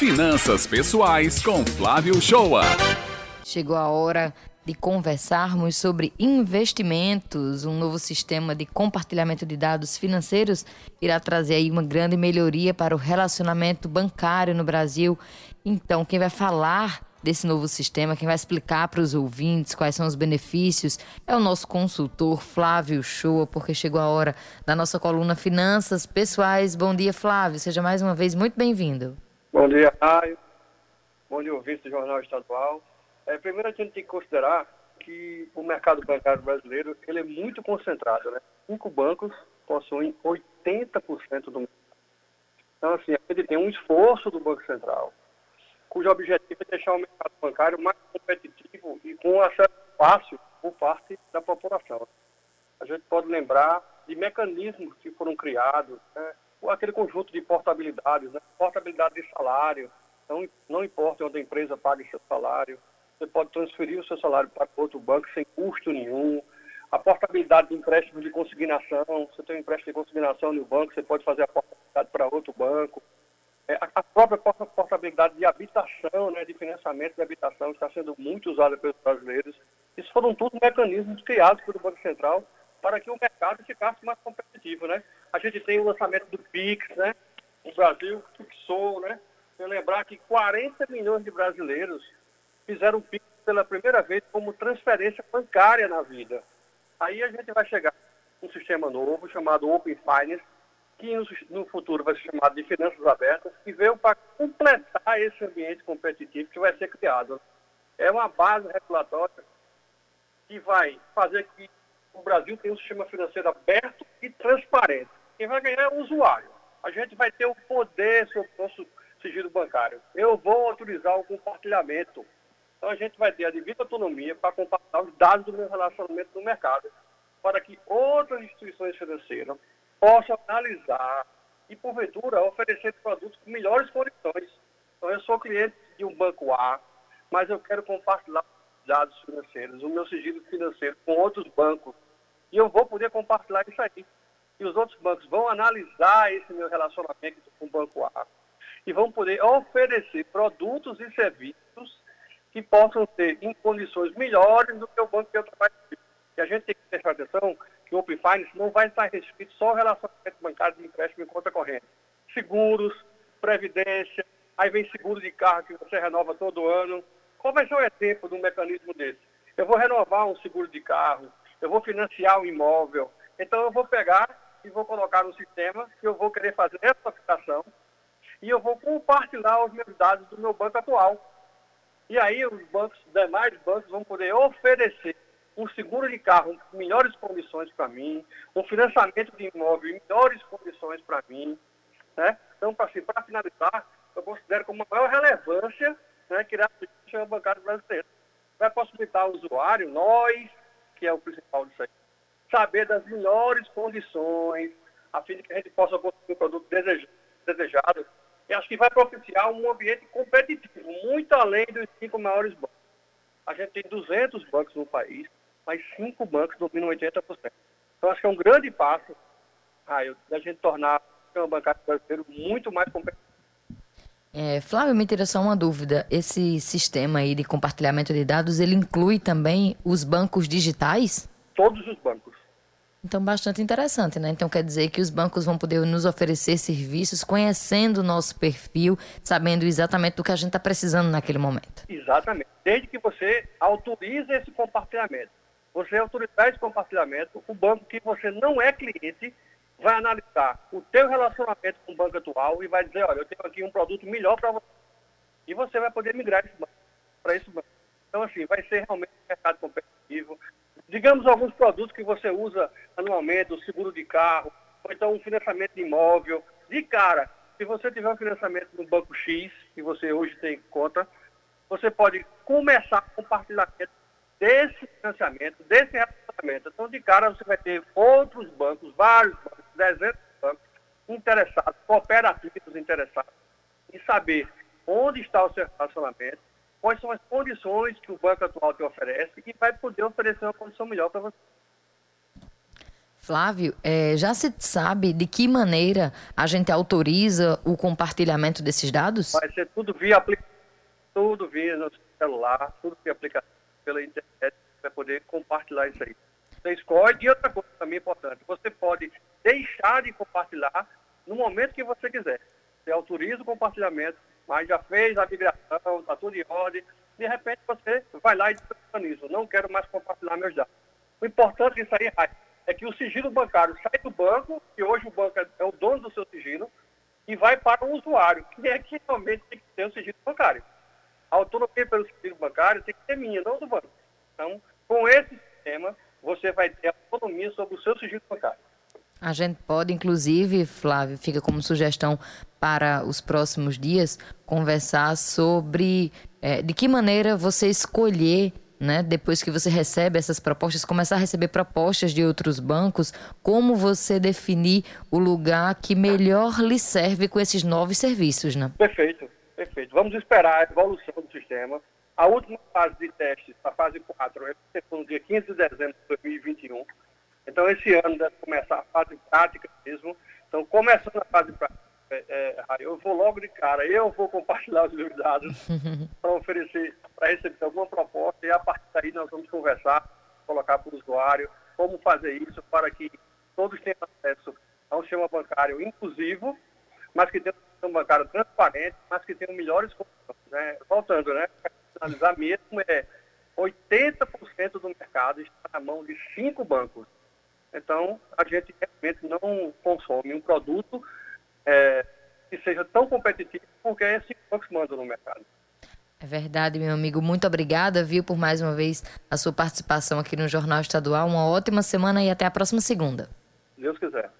Finanças Pessoais com Flávio Shoa. Chegou a hora de conversarmos sobre investimentos. Um novo sistema de compartilhamento de dados financeiros irá trazer aí uma grande melhoria para o relacionamento bancário no Brasil. Então, quem vai falar desse novo sistema, quem vai explicar para os ouvintes quais são os benefícios é o nosso consultor Flávio Shoa, porque chegou a hora da nossa coluna Finanças Pessoais. Bom dia, Flávio. Seja mais uma vez muito bem-vindo. Bom dia, Raio. Bom dia, ouvinte do Jornal Estadual. É, primeiro, a gente tem que considerar que o mercado bancário brasileiro ele é muito concentrado. Né? Cinco bancos possuem 80% do mercado. Então, assim, a gente tem um esforço do Banco Central cujo objetivo é deixar o mercado bancário mais competitivo e com acesso fácil por parte da população. A gente pode lembrar de mecanismos que foram criados, né? Aquele conjunto de portabilidades, né? portabilidade de salário, então não importa onde a empresa pague seu salário, você pode transferir o seu salário para outro banco sem custo nenhum, a portabilidade de empréstimo de consignação, você tem um empréstimo de consignação no banco, você pode fazer a portabilidade para outro banco, é, a própria portabilidade de habitação, né, de financiamento de habitação, está sendo muito usada pelos brasileiros. Isso foram todos mecanismos criados pelo Banco Central para que o mercado ficasse mais competitivo. Né? A gente tem o lançamento do PIX, né? o Brasil fixou, né? Eu lembrar que 40 milhões de brasileiros fizeram o PIX pela primeira vez como transferência bancária na vida. Aí a gente vai chegar um sistema novo chamado Open Finance, que no futuro vai ser chamado de finanças abertas, que veio para completar esse ambiente competitivo que vai ser criado. É uma base regulatória que vai fazer que o Brasil tenha um sistema financeiro aberto e transparente. Quem vai ganhar é o usuário. A gente vai ter o poder sobre o nosso sigilo bancário. Eu vou autorizar o compartilhamento. Então a gente vai ter a devida autonomia para compartilhar os dados do meu relacionamento no mercado, para que outras instituições financeiras possa analisar e, porventura, oferecer produtos com melhores condições. Então, eu sou cliente de um banco A, mas eu quero compartilhar dados financeiros, o meu sigilo financeiro com outros bancos. E eu vou poder compartilhar isso aí. E os outros bancos vão analisar esse meu relacionamento com o banco A e vão poder oferecer produtos e serviços que possam ter em condições melhores do que o banco que eu trabalho. E a gente tem que prestar atenção que o Open Finance não vai estar restrito só ao relacionamento bancário de empréstimo em conta corrente. Seguros, previdência, aí vem seguro de carro que você renova todo ano. Qual vai ser o exemplo de um mecanismo desse? Eu vou renovar um seguro de carro, eu vou financiar um imóvel. Então eu vou pegar e vou colocar no sistema que eu vou querer fazer essa aplicação e eu vou compartilhar os meus dados do meu banco atual. E aí os bancos, demais bancos vão poder oferecer um seguro de carro em melhores condições para mim, um financiamento de imóvel em melhores condições para mim. Né? Então, para assim, finalizar, eu considero como uma maior relevância né, criar o sistema bancário brasileiro. Vai possibilitar ao usuário, nós, que é o principal disso aí, saber das melhores condições, a fim de que a gente possa construir um produto desejado. E acho que vai propiciar um ambiente competitivo, muito além dos cinco maiores bancos. A gente tem 200 bancos no país, mas cinco bancos dominam 80%. Então, acho que é um grande passo, Raio, da gente tornar o bancário brasileiro muito mais competitivo. É, Flávio, me tira só uma dúvida. Esse sistema aí de compartilhamento de dados, ele inclui também os bancos digitais? Todos os bancos. Então, bastante interessante, né? Então, quer dizer que os bancos vão poder nos oferecer serviços conhecendo o nosso perfil, sabendo exatamente do que a gente está precisando naquele momento. Exatamente. Desde que você autorize esse compartilhamento você autorizar esse compartilhamento, o banco que você não é cliente vai analisar o teu relacionamento com o banco atual e vai dizer, olha, eu tenho aqui um produto melhor para você. E você vai poder migrar para esse banco. Então, assim, vai ser realmente um mercado competitivo. Digamos alguns produtos que você usa anualmente, o seguro de carro, ou então um financiamento de imóvel. De cara, se você tiver um financiamento no banco X, que você hoje tem conta, você pode começar a compartilhamento desse financiamento, desse relacionamento. Então, de cara, você vai ter outros bancos, vários bancos, dezenas de bancos interessados, cooperativos interessados em saber onde está o seu relacionamento, quais são as condições que o banco atual te oferece e vai poder oferecer uma condição melhor para você. Flávio, é, já se sabe de que maneira a gente autoriza o compartilhamento desses dados? Vai ser tudo via aplicativo, tudo via no celular, tudo via aplicativo, pela internet, vai poder compartilhar isso aí. Você escolhe, e outra coisa também importante, você pode deixar de compartilhar no momento que você quiser. Você autoriza o compartilhamento, mas já fez a migração, está tudo em ordem, de repente você vai lá e diz, não quero mais compartilhar meus dados. O importante disso aí, é que o sigilo bancário sai do banco, que hoje o banco é o dono do seu sigilo, e vai para o usuário, que é que realmente tem que ter o sigilo bancário. A autonomia pelo sigilo bancário tem que ser minha, não do banco. Então, com esse sistema, você vai ter autonomia sobre o seu sigilo bancário. A gente pode, inclusive, Flávio, fica como sugestão para os próximos dias, conversar sobre é, de que maneira você escolher né, depois que você recebe essas propostas, começar a receber propostas de outros bancos, como você definir o lugar que melhor lhe serve com esses novos serviços, né? Perfeito, perfeito. Vamos esperar a evolução do sistema. A última fase de testes, a fase 4, é no dia 15 de dezembro de 2021. Então, esse ano deve começar a fase prática mesmo. Então, começando a fase prática, é, é, eu vou logo de cara, eu vou compartilhar os meus dados para oferecer, para receber alguma proposta e a partir daí nós vamos conversar, colocar para o usuário como fazer isso para que todos tenham acesso a um sistema bancário inclusivo, mas que tenha um sistema bancário transparente, mas que tenha melhores condições. Né? Voltando, né? Analisar mesmo é 80% do mercado está na mão de cinco bancos. Então, a gente realmente não consome um produto é, que seja tão competitivo, porque é esse que manda no mercado. É verdade, meu amigo. Muito obrigada, viu, por mais uma vez a sua participação aqui no Jornal Estadual. Uma ótima semana e até a próxima segunda. Deus quiser.